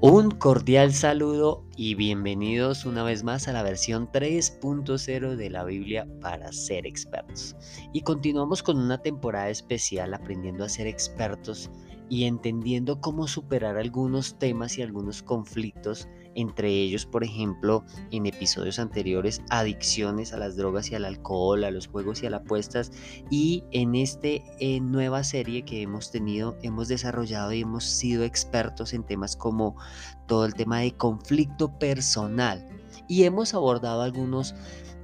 Un cordial saludo y bienvenidos una vez más a la versión 3.0 de la Biblia para ser expertos. Y continuamos con una temporada especial aprendiendo a ser expertos y entendiendo cómo superar algunos temas y algunos conflictos, entre ellos, por ejemplo, en episodios anteriores, adicciones a las drogas y al alcohol, a los juegos y a las apuestas. Y en esta eh, nueva serie que hemos tenido, hemos desarrollado y hemos sido expertos en temas como todo el tema de conflicto personal. Y hemos abordado algunos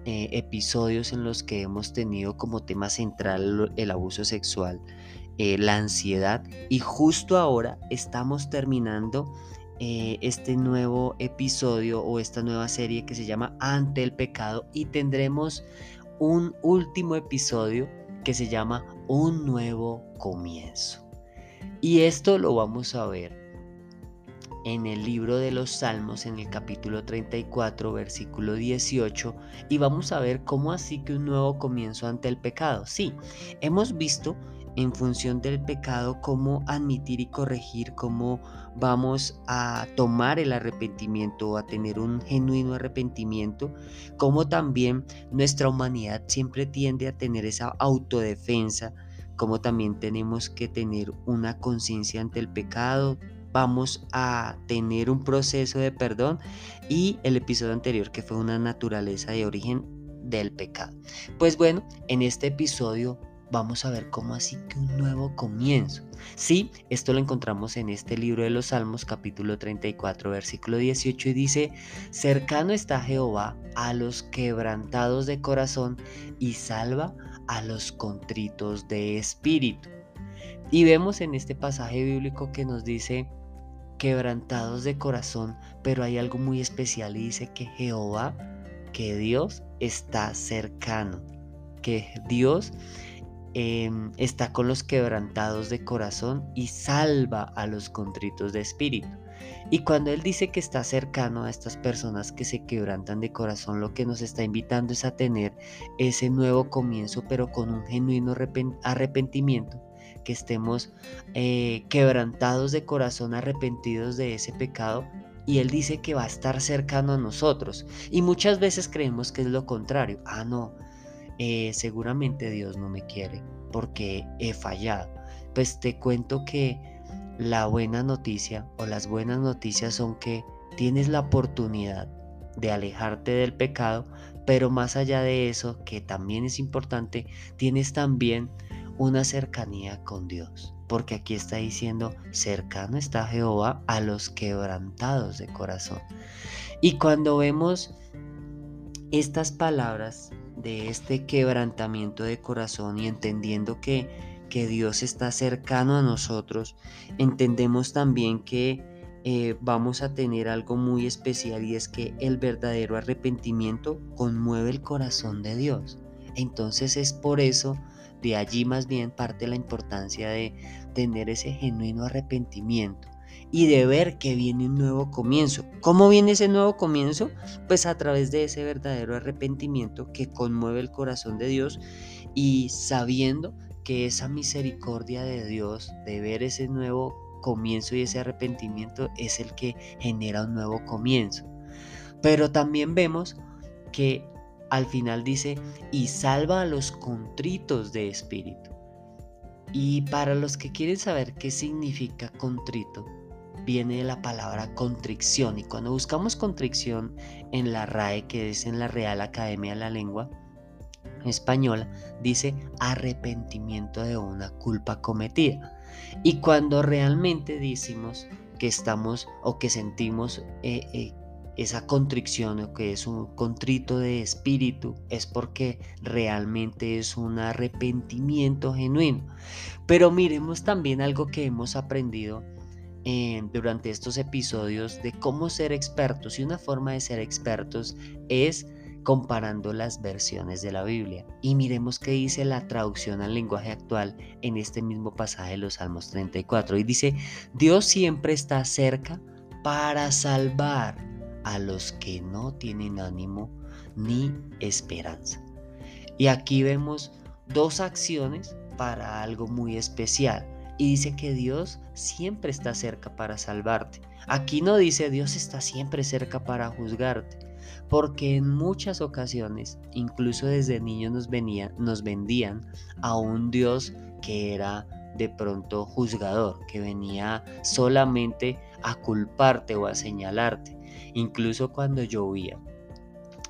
eh, episodios en los que hemos tenido como tema central el abuso sexual eh, la ansiedad y justo ahora estamos terminando eh, este nuevo episodio o esta nueva serie que se llama Ante el pecado y tendremos un último episodio que se llama Un nuevo comienzo. Y esto lo vamos a ver en el libro de los Salmos, en el capítulo 34, versículo 18, y vamos a ver cómo así que un nuevo comienzo ante el pecado. Sí, hemos visto en función del pecado, cómo admitir y corregir, cómo vamos a tomar el arrepentimiento, a tener un genuino arrepentimiento, cómo también nuestra humanidad siempre tiende a tener esa autodefensa, cómo también tenemos que tener una conciencia ante el pecado, vamos a tener un proceso de perdón y el episodio anterior que fue una naturaleza de origen del pecado. Pues bueno, en este episodio vamos a ver cómo así que un nuevo comienzo. Sí, esto lo encontramos en este libro de los Salmos capítulo 34 versículo 18 y dice, cercano está Jehová a los quebrantados de corazón y salva a los contritos de espíritu. Y vemos en este pasaje bíblico que nos dice, quebrantados de corazón, pero hay algo muy especial y dice que Jehová, que Dios está cercano, que Dios Em, está con los quebrantados de corazón y salva a los contritos de espíritu. Y cuando Él dice que está cercano a estas personas que se quebrantan de corazón, lo que nos está invitando es a tener ese nuevo comienzo, pero con un genuino arrepentimiento, que estemos eh, quebrantados de corazón, arrepentidos de ese pecado. Y Él dice que va a estar cercano a nosotros. Y muchas veces creemos que es lo contrario. Ah, no, eh, seguramente Dios no me quiere porque he fallado. Pues te cuento que la buena noticia o las buenas noticias son que tienes la oportunidad de alejarte del pecado, pero más allá de eso, que también es importante, tienes también una cercanía con Dios. Porque aquí está diciendo, cercano está Jehová a los quebrantados de corazón. Y cuando vemos estas palabras de este quebrantamiento de corazón y entendiendo que, que Dios está cercano a nosotros, entendemos también que eh, vamos a tener algo muy especial y es que el verdadero arrepentimiento conmueve el corazón de Dios. Entonces es por eso, de allí más bien parte la importancia de tener ese genuino arrepentimiento y de ver que viene un nuevo comienzo. ¿Cómo viene ese nuevo comienzo? Pues a través de ese verdadero arrepentimiento que conmueve el corazón de Dios y sabiendo que esa misericordia de Dios de ver ese nuevo comienzo y ese arrepentimiento es el que genera un nuevo comienzo. Pero también vemos que al final dice, y salva a los contritos de espíritu. Y para los que quieren saber qué significa contrito, viene de la palabra contrición. Y cuando buscamos contrición en la RAE, que es en la Real Academia de la Lengua Española, dice arrepentimiento de una culpa cometida. Y cuando realmente decimos que estamos o que sentimos eh, eh, esa contrición o que es un contrito de espíritu, es porque realmente es un arrepentimiento genuino. Pero miremos también algo que hemos aprendido durante estos episodios de cómo ser expertos y una forma de ser expertos es comparando las versiones de la Biblia. Y miremos qué dice la traducción al lenguaje actual en este mismo pasaje de los Salmos 34. Y dice, Dios siempre está cerca para salvar a los que no tienen ánimo ni esperanza. Y aquí vemos dos acciones para algo muy especial y dice que Dios siempre está cerca para salvarte. Aquí no dice Dios está siempre cerca para juzgarte, porque en muchas ocasiones, incluso desde niños nos, nos vendían a un Dios que era de pronto juzgador, que venía solamente a culparte o a señalarte. Incluso cuando llovía,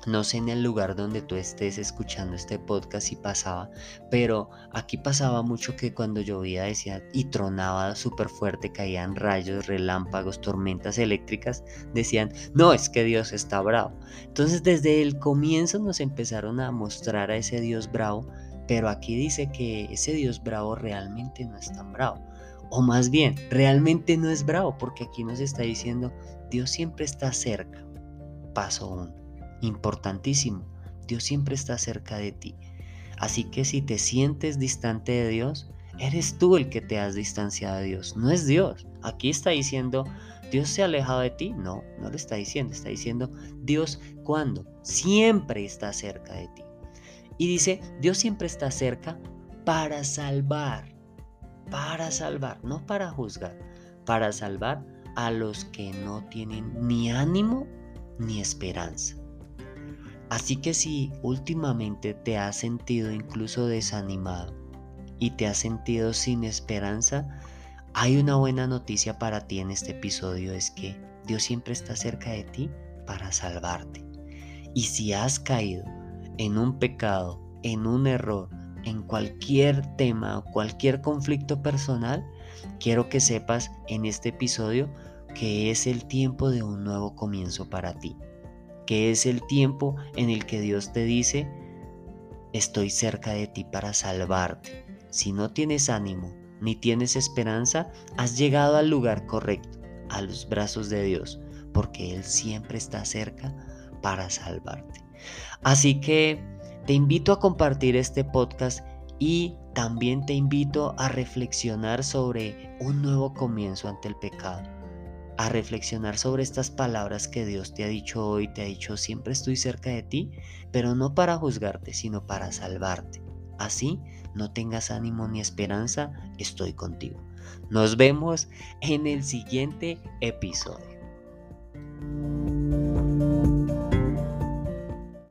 no sé en el lugar donde tú estés escuchando este podcast si pasaba, pero aquí pasaba mucho que cuando llovía decía y tronaba súper fuerte, caían rayos, relámpagos, tormentas eléctricas, decían, no, es que Dios está bravo. Entonces desde el comienzo nos empezaron a mostrar a ese Dios bravo, pero aquí dice que ese Dios bravo realmente no es tan bravo. O más bien, realmente no es bravo, porque aquí nos está diciendo, Dios siempre está cerca. Paso 1 importantísimo. Dios siempre está cerca de ti. Así que si te sientes distante de Dios, eres tú el que te has distanciado de Dios, no es Dios. Aquí está diciendo, Dios se ha alejado de ti. No, no lo está diciendo. Está diciendo, Dios, ¿cuándo? Siempre está cerca de ti. Y dice, Dios siempre está cerca para salvar. Para salvar, no para juzgar. Para salvar a los que no tienen ni ánimo ni esperanza. Así que si últimamente te has sentido incluso desanimado y te has sentido sin esperanza, hay una buena noticia para ti en este episodio, es que Dios siempre está cerca de ti para salvarte. Y si has caído en un pecado, en un error, en cualquier tema o cualquier conflicto personal, quiero que sepas en este episodio que es el tiempo de un nuevo comienzo para ti que es el tiempo en el que Dios te dice, estoy cerca de ti para salvarte. Si no tienes ánimo ni tienes esperanza, has llegado al lugar correcto, a los brazos de Dios, porque Él siempre está cerca para salvarte. Así que te invito a compartir este podcast y también te invito a reflexionar sobre un nuevo comienzo ante el pecado a reflexionar sobre estas palabras que Dios te ha dicho hoy, te ha dicho siempre estoy cerca de ti, pero no para juzgarte, sino para salvarte. Así, no tengas ánimo ni esperanza, estoy contigo. Nos vemos en el siguiente episodio.